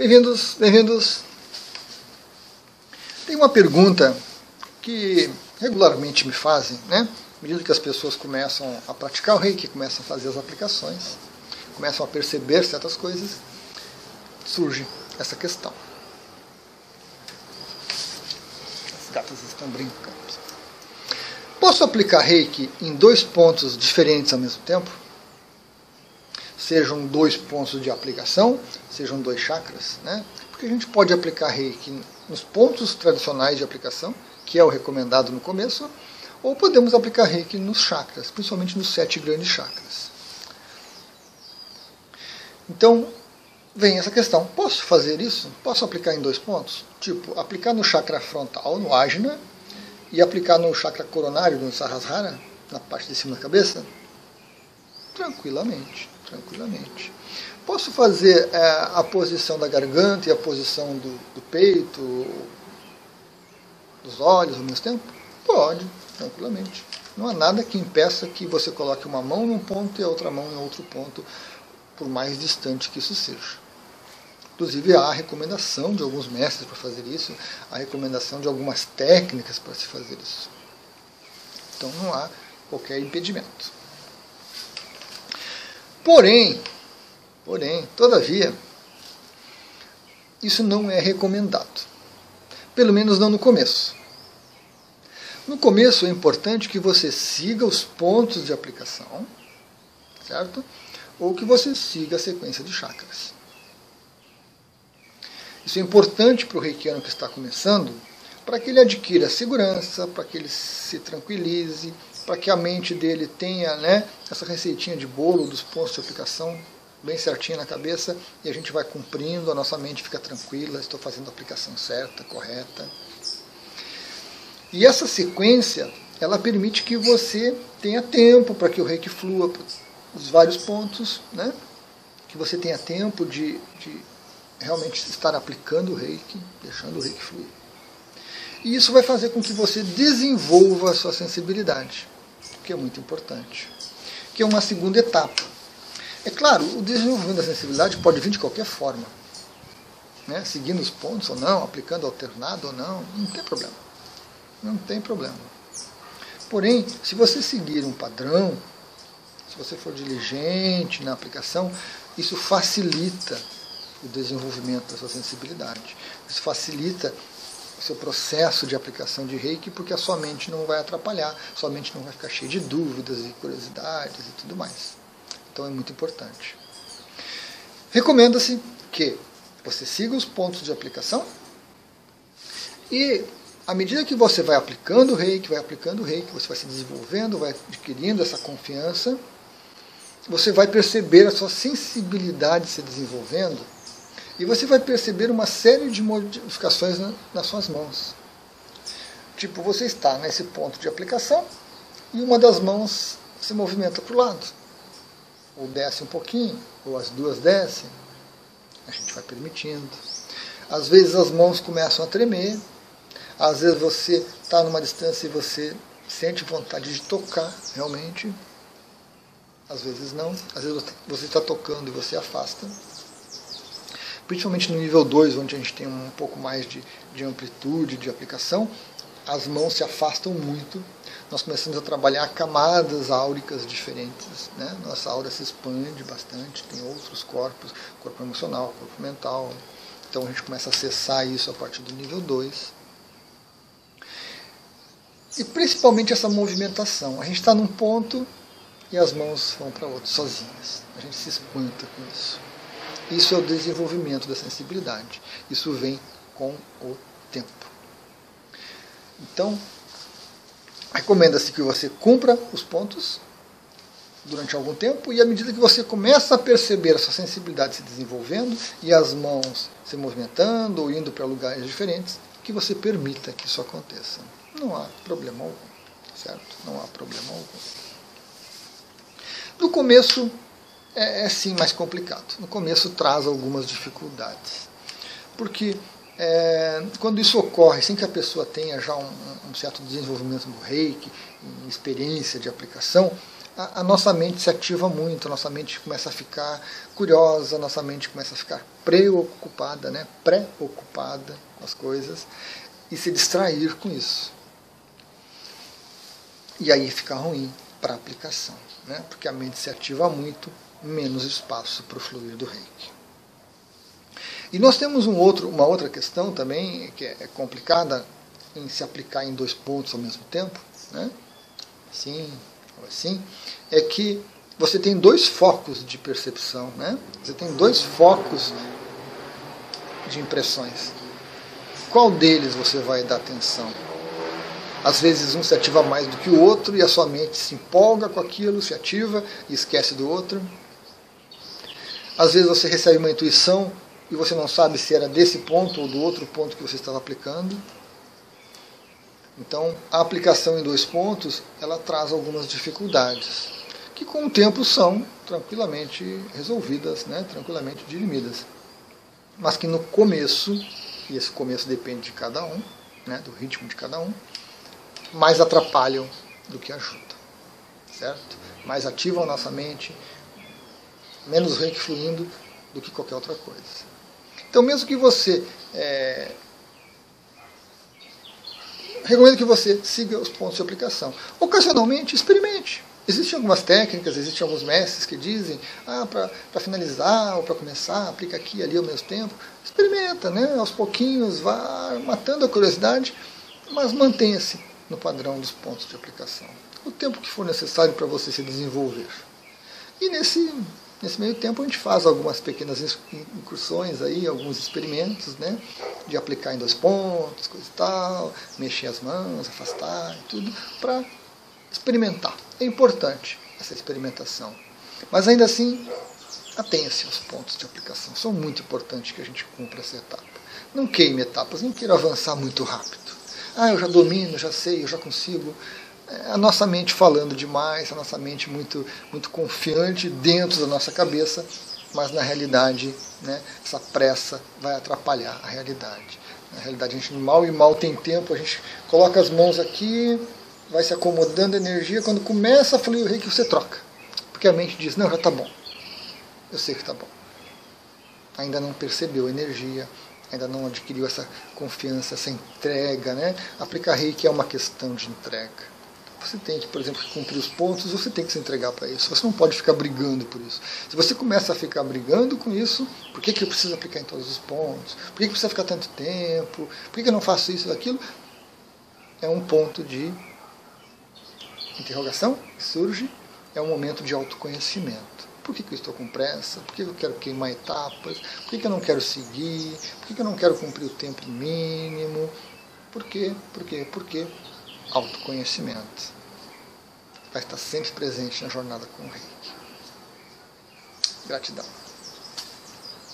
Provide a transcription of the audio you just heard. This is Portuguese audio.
Bem-vindos, bem-vindos. Tem uma pergunta que regularmente me fazem, né? À medida que as pessoas começam a praticar o reiki, começam a fazer as aplicações, começam a perceber certas coisas, surge essa questão. As gatas estão brincando. Posso aplicar reiki em dois pontos diferentes ao mesmo tempo? Sejam dois pontos de aplicação, sejam dois chakras, né? Porque a gente pode aplicar reiki nos pontos tradicionais de aplicação, que é o recomendado no começo, ou podemos aplicar reiki nos chakras, principalmente nos sete grandes chakras. Então, vem essa questão: posso fazer isso? Posso aplicar em dois pontos? Tipo, aplicar no chakra frontal, no ajna, e aplicar no chakra coronário, no Sahasrara, na parte de cima da cabeça? Tranquilamente, tranquilamente. Posso fazer é, a posição da garganta e a posição do, do peito, dos olhos ao mesmo tempo? Pode, tranquilamente. Não há nada que impeça que você coloque uma mão num ponto e a outra mão em outro ponto, por mais distante que isso seja. Inclusive, há a recomendação de alguns mestres para fazer isso, a recomendação de algumas técnicas para se fazer isso. Então, não há qualquer impedimento. Porém, porém, todavia, isso não é recomendado. Pelo menos não no começo. No começo é importante que você siga os pontos de aplicação, certo? Ou que você siga a sequência de chakras. Isso é importante para o reikiano que está começando, para que ele adquira segurança, para que ele se tranquilize, para que a mente dele tenha né, essa receitinha de bolo dos pontos de aplicação bem certinha na cabeça e a gente vai cumprindo, a nossa mente fica tranquila, estou fazendo a aplicação certa, correta. E essa sequência, ela permite que você tenha tempo para que o reiki flua para os vários pontos, né? que você tenha tempo de, de realmente estar aplicando o reiki, deixando o reiki fluir. E isso vai fazer com que você desenvolva a sua sensibilidade, que é muito importante. Que é uma segunda etapa. É claro, o desenvolvimento da sensibilidade pode vir de qualquer forma. Né? Seguindo os pontos ou não, aplicando alternado ou não, não tem problema. Não tem problema. Porém, se você seguir um padrão, se você for diligente na aplicação, isso facilita o desenvolvimento da sua sensibilidade. Isso facilita seu processo de aplicação de reiki, porque a sua mente não vai atrapalhar, sua mente não vai ficar cheia de dúvidas e curiosidades e tudo mais. Então é muito importante. Recomenda-se que você siga os pontos de aplicação e à medida que você vai aplicando o reiki, vai aplicando o reiki, você vai se desenvolvendo, vai adquirindo essa confiança, você vai perceber a sua sensibilidade se desenvolvendo e você vai perceber uma série de modificações nas suas mãos. Tipo, você está nesse ponto de aplicação e uma das mãos se movimenta para o lado. Ou desce um pouquinho, ou as duas descem. A gente vai permitindo. Às vezes as mãos começam a tremer. Às vezes você está numa distância e você sente vontade de tocar realmente. Às vezes não. Às vezes você está tocando e você afasta principalmente no nível 2, onde a gente tem um pouco mais de, de amplitude de aplicação, as mãos se afastam muito. Nós começamos a trabalhar camadas áuricas diferentes. Né? Nossa aura se expande bastante, tem outros corpos, corpo emocional, corpo mental. Então a gente começa a acessar isso a partir do nível 2. E principalmente essa movimentação. A gente está num ponto e as mãos vão para outro sozinhas. A gente se espanta com isso. Isso é o desenvolvimento da sensibilidade. Isso vem com o tempo. Então, recomenda-se que você cumpra os pontos durante algum tempo e à medida que você começa a perceber a sua sensibilidade se desenvolvendo e as mãos se movimentando ou indo para lugares diferentes, que você permita que isso aconteça. Não há problema algum, certo? Não há problema algum. No começo, é, é sim mais complicado. No começo traz algumas dificuldades. Porque é, quando isso ocorre sem que a pessoa tenha já um, um certo desenvolvimento do reiki, experiência de aplicação, a, a, nossa mente se ativa muito, a nossa mente começa a ficar curiosa, a nossa mente começa a ficar preocupada, né? preocupada com as coisas e se distrair com isso. E aí fica ruim para aplicação, né? porque a mente se ativa muito, menos espaço para o fluir do reiki. E nós temos um outro, uma outra questão também que é complicada em se aplicar em dois pontos ao mesmo tempo, né? assim ou assim, é que você tem dois focos de percepção, né? Você tem dois focos de impressões. Qual deles você vai dar atenção? Às vezes um se ativa mais do que o outro e a sua mente se empolga com aquilo, se ativa e esquece do outro. Às vezes você recebe uma intuição e você não sabe se era desse ponto ou do outro ponto que você estava aplicando. Então, a aplicação em dois pontos, ela traz algumas dificuldades, que com o tempo são tranquilamente resolvidas, né, tranquilamente dirimidas. Mas que no começo, e esse começo depende de cada um, né, do ritmo de cada um, mais atrapalham do que ajudam. Certo? Mais ativam a nossa mente, menos reiki fluindo do que qualquer outra coisa. Então, mesmo que você é, recomendo que você siga os pontos de aplicação. Ocasionalmente, experimente. Existem algumas técnicas, existem alguns mestres que dizem, ah, para finalizar ou para começar, aplica aqui e ali ao mesmo tempo. Experimenta, né? aos pouquinhos, vá matando a curiosidade, mas mantenha-se no padrão dos pontos de aplicação. O tempo que for necessário para você se desenvolver. E nesse Nesse meio tempo a gente faz algumas pequenas incursões aí, alguns experimentos, né? De aplicar em dois pontos, coisa e tal, mexer as mãos, afastar e tudo, para experimentar. É importante essa experimentação. Mas ainda assim, atenha-se aos pontos de aplicação. São muito importantes que a gente cumpra essa etapa. Não queime etapas, não queira avançar muito rápido. Ah, eu já domino, já sei, eu já consigo a nossa mente falando demais, a nossa mente muito, muito confiante dentro da nossa cabeça, mas na realidade né, essa pressa vai atrapalhar a realidade. Na realidade, a gente mal e mal tem tempo, a gente coloca as mãos aqui, vai se acomodando a energia, quando começa a fluir o reiki, você troca. Porque a mente diz, não, já está bom. Eu sei que está bom. Ainda não percebeu a energia, ainda não adquiriu essa confiança, essa entrega. Né? Aplicar reiki é uma questão de entrega. Você tem que, por exemplo, cumprir os pontos, você tem que se entregar para isso. Você não pode ficar brigando por isso. Se você começa a ficar brigando com isso, por que, que eu preciso aplicar em todos os pontos? Por que, que precisa ficar tanto tempo? Por que, que eu não faço isso e aquilo? É um ponto de interrogação que surge, é um momento de autoconhecimento. Por que, que eu estou com pressa? Por que, eu quero queimar etapas? Por que, que eu não quero seguir? Por que, que eu não quero cumprir o tempo mínimo? Por quê? Por quê? Por quê? autoconhecimento. Vai estar sempre presente na jornada com o reiki. Gratidão.